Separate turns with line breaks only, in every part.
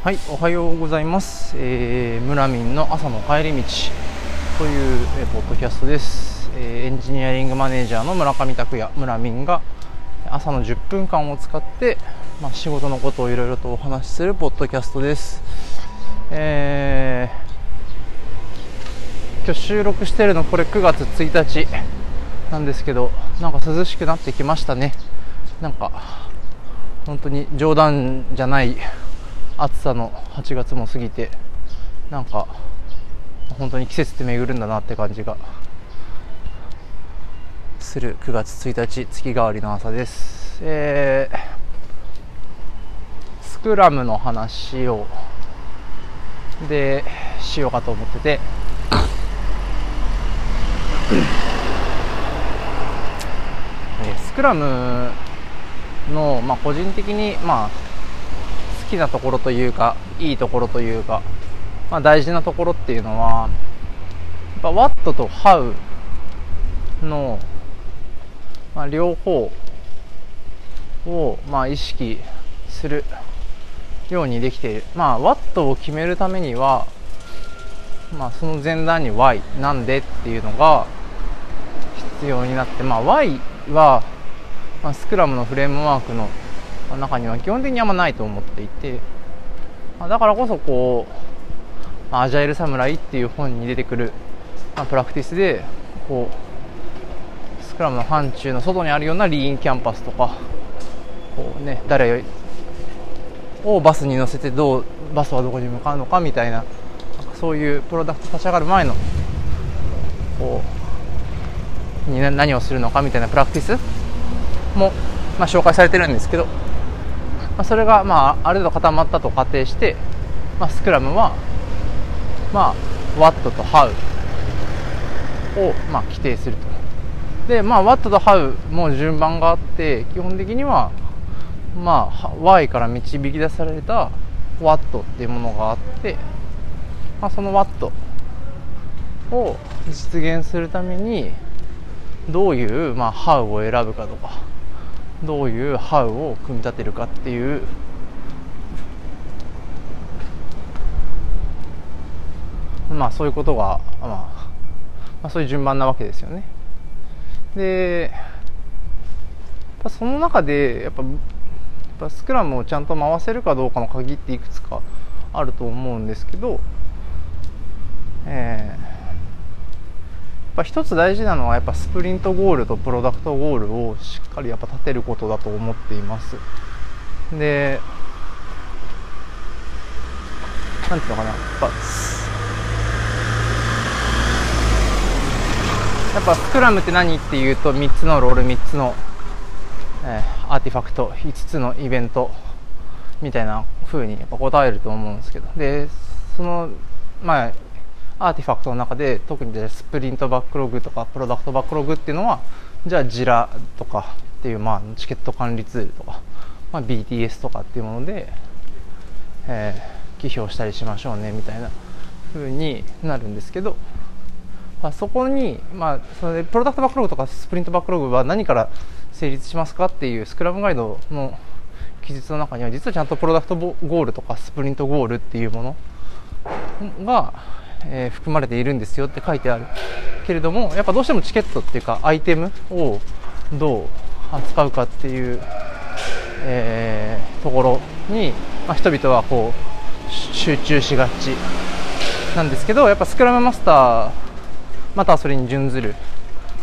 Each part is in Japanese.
はい、おはようございます。えー、村民の朝の帰り道という、えーポッドキャストです、えーエンジニアリングマネージャーの村上拓也、村民が朝の10分間を使って、まあ、仕事のことをいろいろとお話しするポッドキャストです。えー今日収録してるのこれ9月1日なんですけど、なんか涼しくなってきましたね。なんか本当に冗談じゃない暑さの8月も過ぎてなんか本当に季節って巡るんだなって感じがする9月1日月替わりの朝です、えースクラムの話をでしようかと思ってて。スクラムの、まあ、個人的に、まあ、きなところというかいいところというか、まあ、大事なところっていうのはやっぱ What と How の、まあ、両方を、まあ、意識するようにできている、まあ、What を決めるためには、まあ、その前段に Why なんでっていうのが必要になって、まあ、Why は、まあ、スクラムのフレームワークの中には基本的にあんまないと思っていて、まあだからこそこう、アジャイル侍っていう本に出てくる、まあ、プラクティスでこうスクラムの範疇の外にあるようなリーンキャンパスとかこう、ね、誰をバスに乗せてどうバスはどこに向かうのかみたいなそういうプロダクト立ち上がる前のこうに何をするのかみたいなプラクティスも、まあ、紹介されてるんですけど、まあ、それが、まあ、ある程度固まったと仮定して、まあ、スクラムは、まあ、What と How を、まあ、規定すると。で、まあ、What と How も順番があって基本的には、まあ、Y から導き出された What っていうものがあって、まあ、その What を実現するためにどういう、まあ、How を選ぶかとか。どういう How を組み立てるかっていう。まあそういうことが、まあ、まあそういう順番なわけですよね。でその中でやっぱやっぱスクラムをちゃんと回せるかどうかの鍵っていくつかあると思うんですけどえーぱ一つ大事なのはやっぱスプリントゴールとプロダクトゴールをしっかりやっぱ立てることだと思っています。でなんていうのかな。やっぱやっぱスクラムって何っていうと3つのロール3つの、えーアーティファクト5つのイベントみたいな風にやっぱ答えると思うんですけど。でそのまあアーティファクトの中で特にじゃあスプリントバックログとかプロダクトバックログっていうのはじゃあ Jira とかっていう、まあ、チケット管理ツールとか、まあ、BTS とかっていうもので、えー、起票したりしましょうねみたいな風になるんですけど、まあ、そこに、まあ、それプロダクトバックログとかスプリントバックログは何から成立しますかっていうスクラムガイドの記述の中には実はちゃんとプロダクトゴールとかスプリントゴールっていうものが、えー含まれているんですよって書いてある。けれどもやっぱどうしてもチケットっていうかアイテムをどう扱うかっていう、えーところに、まあ、人々はこう集中しがちなんですけどやっぱスクラムマスターまたそれに準ずる、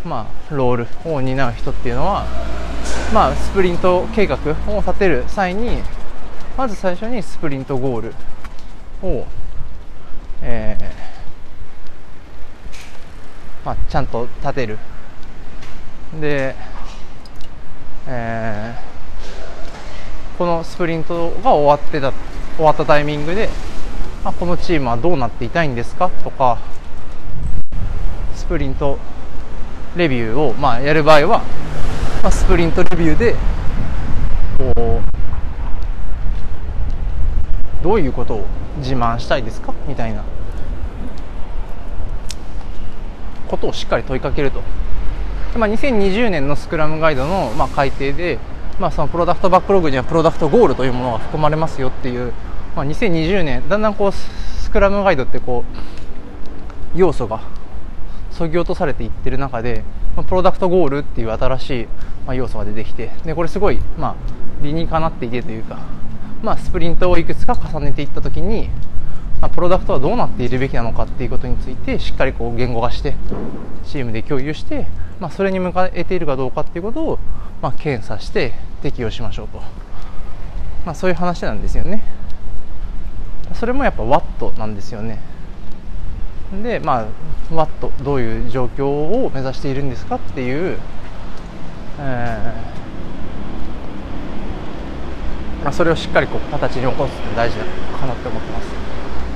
まあ、ロールを担う人っていうのは、まあ、スプリント計画を立てる際にまず最初にスプリントゴールを、えーまあ、ちゃんと立てる。で、えーこのスプリントが終わってた終わったタイミングで、まあ、このチームはどうなっていたいんですか？とかスプリントレビューを、まあ、やる場合は、まあ、スプリントレビューでこうどういうことを自慢したいですか？みたいな。ことをしっかり問いかけると、でまあ、2020年のスクラムガイドの、まあ、改定で、まあ、そのプロダクトバックログにはプロダクトゴールというものが含まれますよっていうまあ、2020年だんだんこうスクラムガイドってこう要素がそぎ落とされていってる中で、まあ、プロダクトゴールっていう新しい、まあ、要素が出てきてでこれすごい、まあ、理にかなっていてというか、まあ、スプリントをいくつか重ねていった時に、まあ、プロダクトはどうなっているべきなのかっていうことについてしっかりこう言語化してチームで共有して、まあ、それに向かえているかどうかっていうことを、まあ、検査して適用しましょうと、まあ、そういう話なんですよね。それもやっぱワットなんですよね。でまあワットどういう状況を目指しているんですかっていう、えーまあ、それをしっかりこう形に起こすって大事かなって思ってます。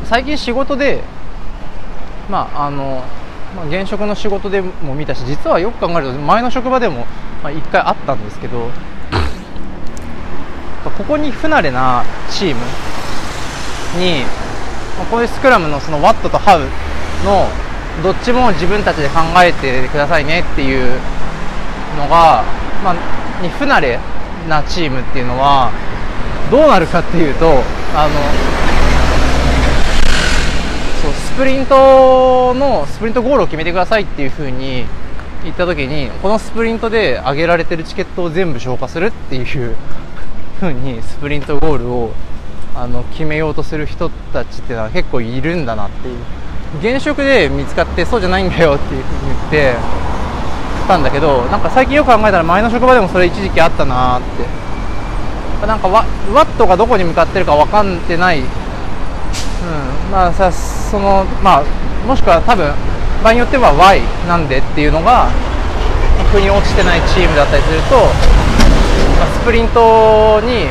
最近仕事でまああの、まあ、現職の仕事でも見たし実はよく考えると前の職場でもまあ、1回あったんですけど ここに不慣れなチームに、まあ、こういうスクラムのその What と How のどっちも自分たちで考えてくださいねっていうのが、まあ、に不慣れなチームっていうのはどうなるかっていうとあのプリントのスプリントゴールを決めてくださいっていうふうに言った時にこのスプリントで上げられてるチケットを全部消化するっていうふうにスプリントゴールをあの決めようとする人たちっていうのは結構いるんだなっていう現職で見つかってそうじゃないんだよっていうふうに言ってたんだけどなんか最近よく考えたら前の職場でもそれ一時期あったなって。なんかワワットがどこに向かってるか分かってない、うん、まあさそのまあもしくは多分場合によっては Y なんでっていうのが腑に落ちてないチームだったりすると、まあ、スプリントに、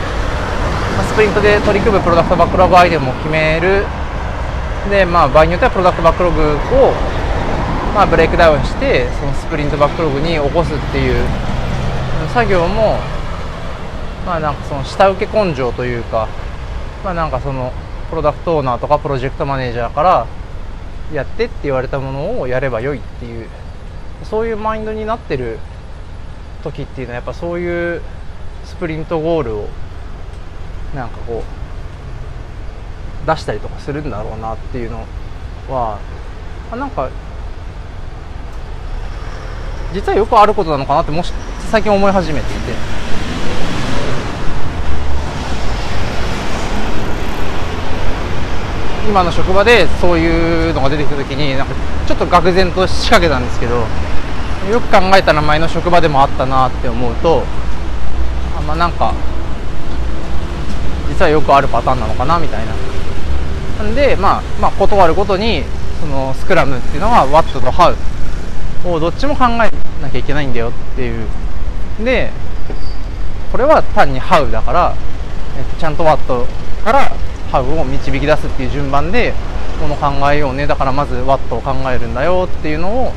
まあ、スプリントで取り組むプロダクトバックログアイテムを決める。で、まあ、場合によってはプロダクトバックログを、まあ、ブレイクダウンしてそのスプリントバックログに起こすっていう作業も、まあ、なんかその下請け根性というか、まあ、なんかそのプロダクトオーナーとかプロジェクトマネージャーからやってって言われたものをやればよいっていうそういうマインドになってる時っていうのはやっぱそういうスプリントゴールをなんかこう出したりとかするんだろうなっていうのはあなんか実はよくあることなのかなってもし最近思い始めていて。今の職場でそういうのが出てきた時になんかちょっと愕然と仕掛けたんですけどよく考えたら前の職場でもあったなって思うとあんまなんか実はよくあるパターンなのかなみたいな。なんで、まあ、まあ断るごとにそのスクラムっていうのは What と How をどっちも考えなきゃいけないんだよっていう。でこれは単に How だから、ちゃんと What からハグを導き出すっていう順番でもの考えようね。だからまずワットを考えるんだよっていうのを、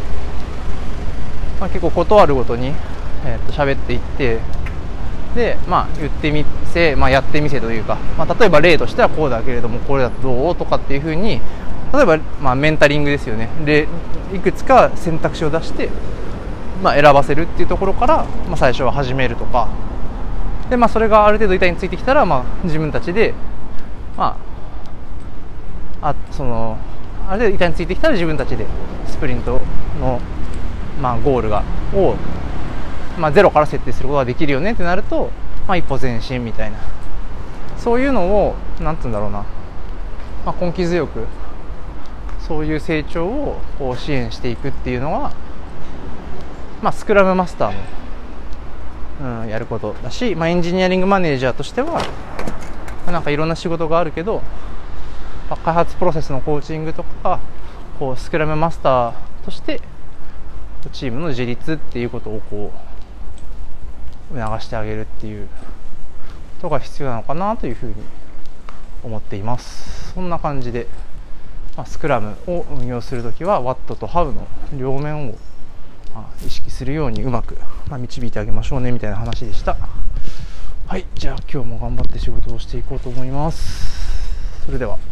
まあ、結構断るごとに、えー、と喋っていってでまあ言ってみせ、まあ、やってみせというか、まあ、例えば例としてはこうだけれどもこれだとどうとかっていうふうに例えば、まあ、メンタリングですよね。でいくつか選択肢を出して、まあ、選ばせるっていうところから、まあ、最初は始めるとか。で、まあ、それがある程度板についてきたら、まあ、自分たちでまあ、あそのある程度板についてきたら自分たちでスプリントの、まあ、ゴールがを、まあ、ゼロから設定することができるよねってなると、まあ、一歩前進みたいな。そういうのをなんて言うんだろうな、まあ、根気強くそういう成長をこう支援していくっていうのは、まあ、スクラムマスターの、うん、やることだし、まあ、エンジニアリングマネージャーとしてはなんかいろんな仕事があるけど、まあ、開発プロセスのコーチングとかこうスクラムマスターとしてチームの自立っていうことをこう促してあげるっていうことが必要なのかなというふうに思っていますそんな感じで、まあ、スクラムを運用するときは What と How の両面を意識するようにうまく、まあ、導いてあげましょうねみたいな話でした。はいじゃあ今日も頑張って仕事をしていこうと思います。それでは。